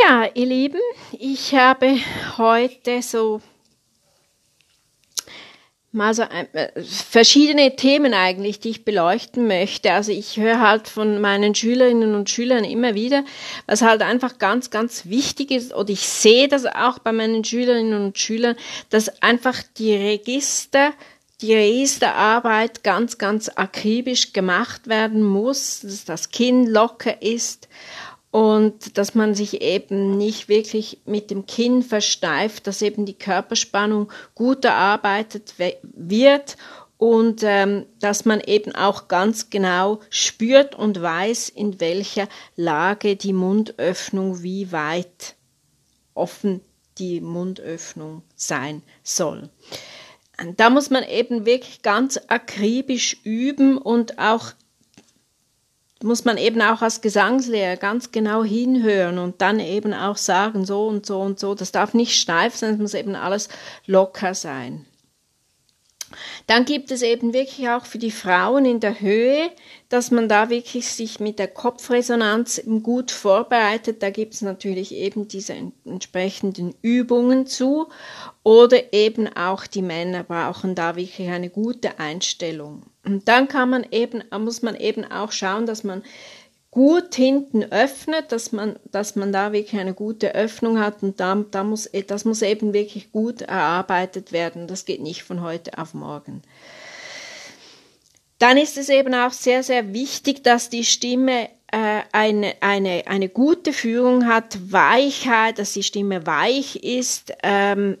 Ja, ihr Lieben, ich habe heute so mal so ein, äh, verschiedene Themen eigentlich, die ich beleuchten möchte. Also ich höre halt von meinen Schülerinnen und Schülern immer wieder, was halt einfach ganz, ganz wichtig ist, oder ich sehe das auch bei meinen Schülerinnen und Schülern, dass einfach die Register die Registerarbeit ganz, ganz akribisch gemacht werden muss, dass das Kinn locker ist und dass man sich eben nicht wirklich mit dem Kinn versteift, dass eben die Körperspannung gut erarbeitet wird und ähm, dass man eben auch ganz genau spürt und weiß, in welcher Lage die Mundöffnung wie weit offen die Mundöffnung sein soll. Da muss man eben wirklich ganz akribisch üben und auch muss man eben auch als Gesangslehrer ganz genau hinhören und dann eben auch sagen, so und so und so. Das darf nicht steif sein, es muss eben alles locker sein. Dann gibt es eben wirklich auch für die Frauen in der Höhe, dass man da wirklich sich mit der Kopfresonanz gut vorbereitet. Da gibt es natürlich eben diese entsprechenden Übungen zu. Oder eben auch die Männer brauchen da wirklich eine gute Einstellung. Und dann kann man eben, muss man eben auch schauen, dass man gut hinten öffnet, dass man, dass man da wirklich eine gute Öffnung hat und da, da muss, das muss eben wirklich gut erarbeitet werden. Das geht nicht von heute auf morgen. Dann ist es eben auch sehr, sehr wichtig, dass die Stimme äh, eine, eine, eine gute Führung hat, Weichheit, dass die Stimme weich ist. Ähm,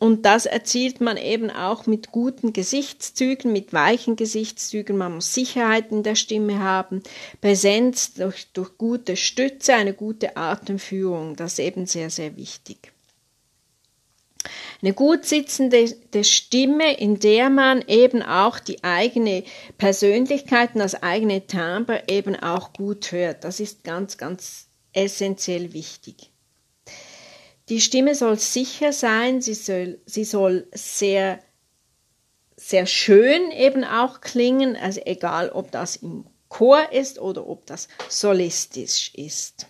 und das erzielt man eben auch mit guten Gesichtszügen, mit weichen Gesichtszügen. Man muss Sicherheit in der Stimme haben, Präsenz durch, durch gute Stütze, eine gute Atemführung. Das ist eben sehr, sehr wichtig. Eine gut sitzende Stimme, in der man eben auch die eigene Persönlichkeit und das eigene Timbre eben auch gut hört. Das ist ganz, ganz essentiell wichtig. Die Stimme soll sicher sein, sie soll, sie soll sehr, sehr schön eben auch klingen, also egal ob das im Chor ist oder ob das solistisch ist.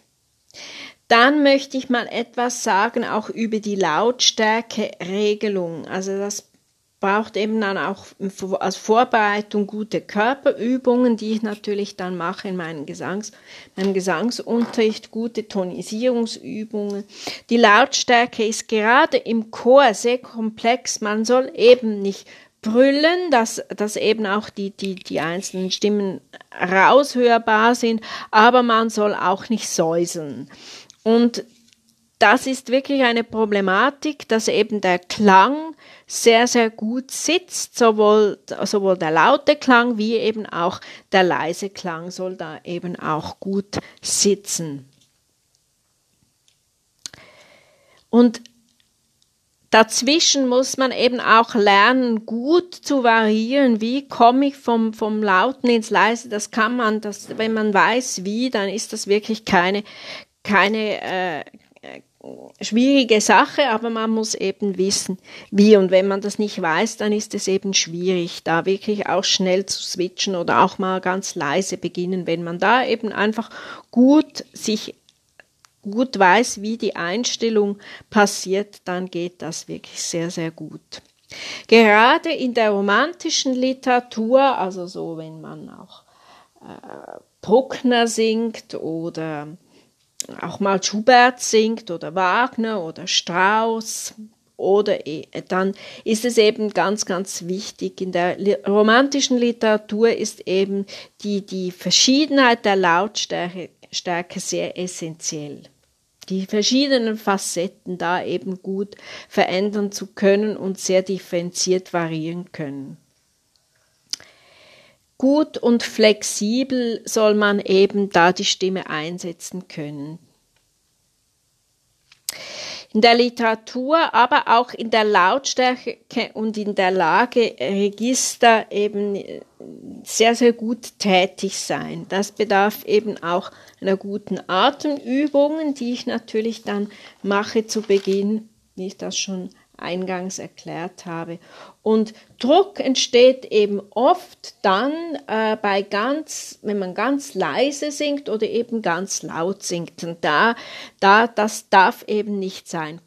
Dann möchte ich mal etwas sagen auch über die Lautstärke-Regelung. Also das braucht eben dann auch als Vorbereitung gute Körperübungen, die ich natürlich dann mache in meinem, Gesangs, meinem Gesangsunterricht, gute Tonisierungsübungen. Die Lautstärke ist gerade im Chor sehr komplex. Man soll eben nicht brüllen, dass, dass eben auch die, die, die einzelnen Stimmen raushörbar sind, aber man soll auch nicht säuseln. Und das ist wirklich eine Problematik, dass eben der Klang sehr, sehr gut sitzt. Sowohl, sowohl der laute Klang wie eben auch der leise Klang soll da eben auch gut sitzen. Und dazwischen muss man eben auch lernen, gut zu variieren. Wie komme ich vom, vom Lauten ins Leise? Das kann man, das, wenn man weiß wie, dann ist das wirklich keine, keine, äh, schwierige Sache, aber man muss eben wissen, wie. Und wenn man das nicht weiß, dann ist es eben schwierig, da wirklich auch schnell zu switchen oder auch mal ganz leise beginnen. Wenn man da eben einfach gut sich gut weiß, wie die Einstellung passiert, dann geht das wirklich sehr, sehr gut. Gerade in der romantischen Literatur, also so, wenn man auch äh, Bruckner singt oder auch mal Schubert singt oder Wagner oder Strauss oder e, dann ist es eben ganz, ganz wichtig. In der romantischen Literatur ist eben die, die Verschiedenheit der Lautstärke Stärke sehr essentiell. Die verschiedenen Facetten da eben gut verändern zu können und sehr differenziert variieren können. Gut und flexibel soll man eben da die Stimme einsetzen können. In der Literatur, aber auch in der Lautstärke und in der Lage, Register eben sehr, sehr gut tätig sein. Das bedarf eben auch einer guten Atemübung, die ich natürlich dann mache zu Beginn, wie ich das schon eingangs erklärt habe. Und Druck entsteht eben oft dann äh, bei ganz, wenn man ganz leise singt oder eben ganz laut singt. Und da, da, das darf eben nicht sein.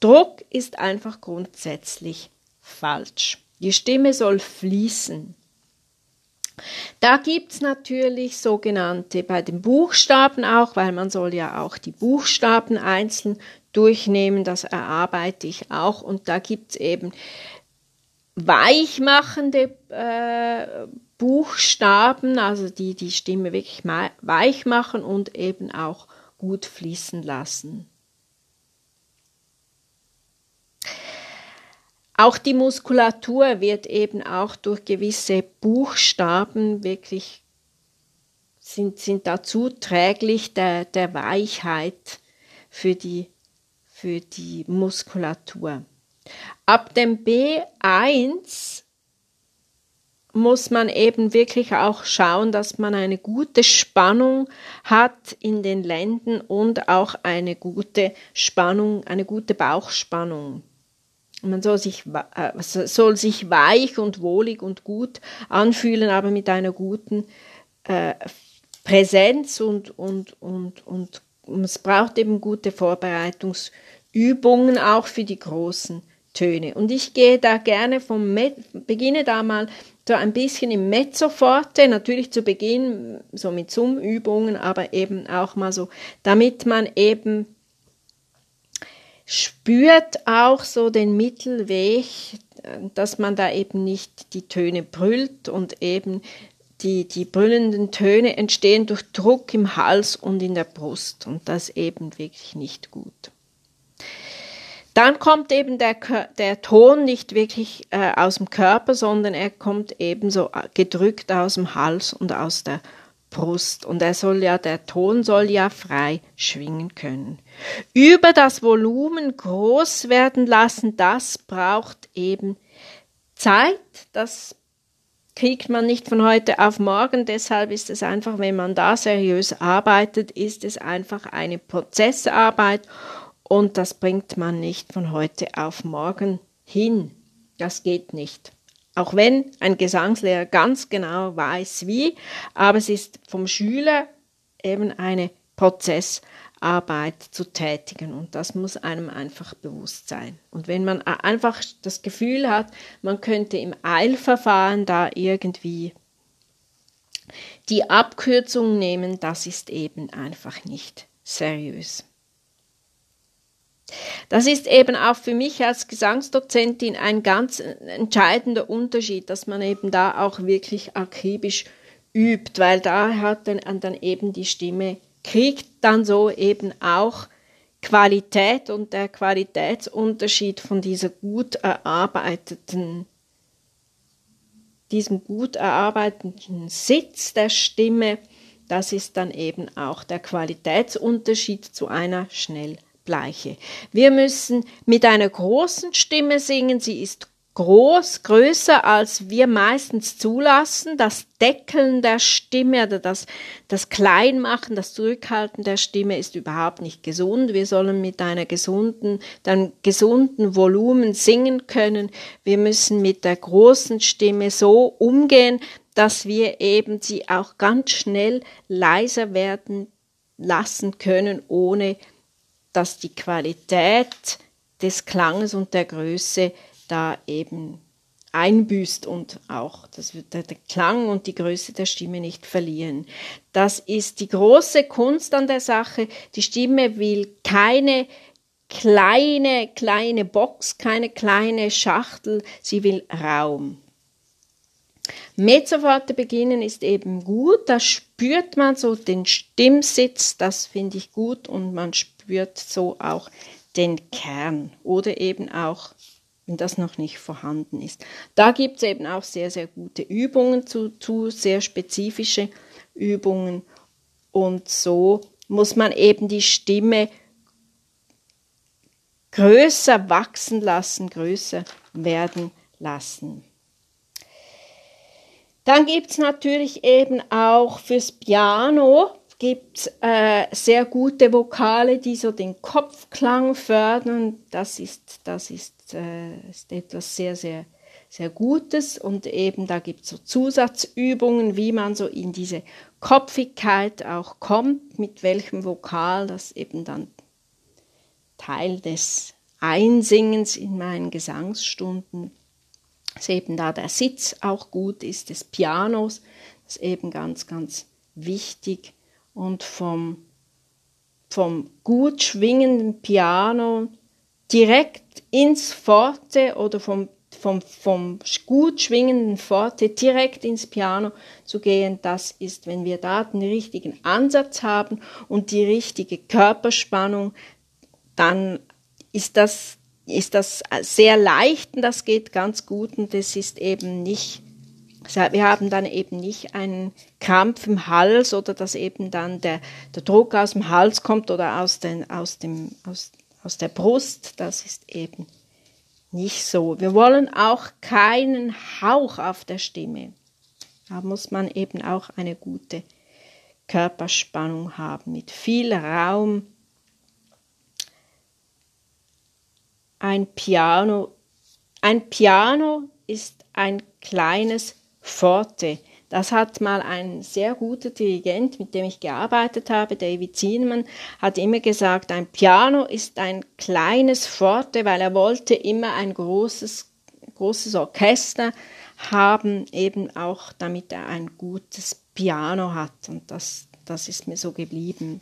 Druck ist einfach grundsätzlich falsch. Die Stimme soll fließen. Da gibt es natürlich sogenannte bei den Buchstaben auch, weil man soll ja auch die Buchstaben einzeln durchnehmen, das erarbeite ich auch. Und da gibt es eben weichmachende äh, Buchstaben, also die die Stimme wirklich weich machen und eben auch gut fließen lassen. Auch die Muskulatur wird eben auch durch gewisse Buchstaben wirklich sind, sind dazu träglich der, der Weichheit für die, für die Muskulatur. Ab dem B1 muss man eben wirklich auch schauen, dass man eine gute Spannung hat in den Lenden und auch eine gute Spannung, eine gute Bauchspannung. Man soll sich, äh, soll sich weich und wohlig und gut anfühlen, aber mit einer guten äh, Präsenz und, und, und, und es braucht eben gute Vorbereitungsübungen auch für die großen Töne. Und ich gehe da gerne vom Me beginne da mal so ein bisschen im Mezzoforte, natürlich zu Beginn so mit Summübungen, aber eben auch mal so, damit man eben spürt auch so den Mittelweg, dass man da eben nicht die Töne brüllt und eben die, die brüllenden Töne entstehen durch Druck im Hals und in der Brust und das eben wirklich nicht gut. Dann kommt eben der, der Ton nicht wirklich äh, aus dem Körper, sondern er kommt eben so gedrückt aus dem Hals und aus der Brust und er soll ja, der Ton soll ja frei schwingen können. Über das Volumen groß werden lassen, das braucht eben Zeit, das kriegt man nicht von heute auf morgen, deshalb ist es einfach, wenn man da seriös arbeitet, ist es einfach eine Prozessarbeit und das bringt man nicht von heute auf morgen hin. Das geht nicht. Auch wenn ein Gesangslehrer ganz genau weiß wie, aber es ist vom Schüler eben eine Prozessarbeit zu tätigen und das muss einem einfach bewusst sein. Und wenn man einfach das Gefühl hat, man könnte im Eilverfahren da irgendwie die Abkürzung nehmen, das ist eben einfach nicht seriös. Das ist eben auch für mich als Gesangsdozentin ein ganz entscheidender Unterschied, dass man eben da auch wirklich akribisch übt, weil da hat dann, dann eben die Stimme, kriegt dann so eben auch Qualität und der Qualitätsunterschied von dieser gut erarbeiteten, diesem gut erarbeiteten Sitz der Stimme, das ist dann eben auch der Qualitätsunterschied zu einer schnell Bleiche. Wir müssen mit einer großen Stimme singen, sie ist groß, größer als wir meistens zulassen. Das Deckeln der Stimme oder das, das Kleinmachen, das Zurückhalten der Stimme ist überhaupt nicht gesund. Wir sollen mit einer gesunden, einem gesunden Volumen singen können. Wir müssen mit der großen Stimme so umgehen, dass wir eben sie auch ganz schnell leiser werden lassen können, ohne dass die Qualität des Klanges und der Größe da eben einbüßt und auch das wird der Klang und die Größe der Stimme nicht verlieren. Das ist die große Kunst an der Sache. Die Stimme will keine kleine, kleine Box, keine kleine Schachtel, sie will Raum. Mezzoforte beginnen ist eben gut, da spürt man so den Stimmsitz, das finde ich gut und man spürt spürt so auch den Kern oder eben auch, wenn das noch nicht vorhanden ist. Da gibt es eben auch sehr, sehr gute Übungen zu, zu, sehr spezifische Übungen und so muss man eben die Stimme größer wachsen lassen, größer werden lassen. Dann gibt es natürlich eben auch fürs Piano gibt äh, sehr gute Vokale, die so den Kopfklang fördern. Das ist, das ist ist, äh, ist etwas sehr, sehr, sehr Gutes. Und eben da gibt es so Zusatzübungen, wie man so in diese Kopfigkeit auch kommt, mit welchem Vokal das eben dann Teil des Einsingens in meinen Gesangsstunden, dass eben da der Sitz auch gut ist, des Pianos, das ist eben ganz, ganz wichtig. Und vom, vom gut schwingenden Piano direkt ins Forte oder vom, vom, vom gut schwingenden Forte direkt ins Piano zu gehen, das ist, wenn wir da den richtigen Ansatz haben und die richtige Körperspannung, dann ist das, ist das sehr leicht und das geht ganz gut. Und es ist eben nicht, wir haben dann eben nicht einen Krampf im Hals oder dass eben dann der, der Druck aus dem Hals kommt oder aus, den, aus, dem, aus, aus der Brust, das ist eben nicht so. Wir wollen auch keinen Hauch auf der Stimme. Da muss man eben auch eine gute Körperspannung haben mit viel Raum ein Piano. Ein Piano ist ein kleines Forte. Das hat mal ein sehr guter Dirigent, mit dem ich gearbeitet habe, David Zienemann, hat immer gesagt, ein Piano ist ein kleines Forte, weil er wollte immer ein großes, großes Orchester haben, eben auch damit er ein gutes Piano hat. Und das, das ist mir so geblieben.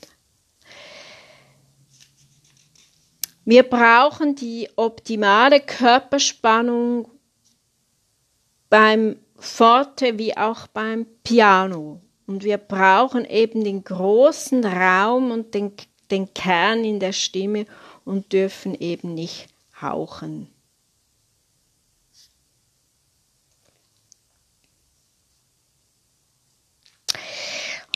Wir brauchen die optimale Körperspannung beim Forte wie auch beim Piano. Und wir brauchen eben den großen Raum und den, den Kern in der Stimme und dürfen eben nicht hauchen.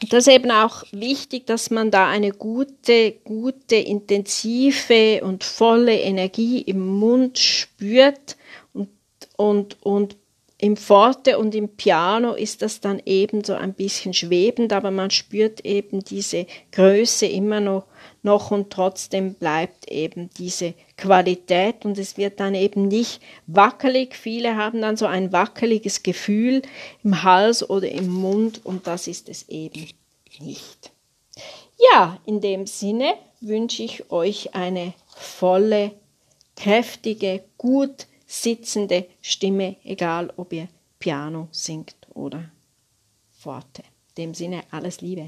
Und das ist eben auch wichtig, dass man da eine gute, gute, intensive und volle Energie im Mund spürt und, und, und im Forte und im Piano ist das dann eben so ein bisschen schwebend, aber man spürt eben diese Größe immer noch, noch und trotzdem bleibt eben diese Qualität und es wird dann eben nicht wackelig. Viele haben dann so ein wackeliges Gefühl im Hals oder im Mund und das ist es eben nicht. Ja, in dem Sinne wünsche ich euch eine volle, kräftige, gut sitzende Stimme, egal ob ihr Piano singt oder Forte. In dem Sinne alles Liebe.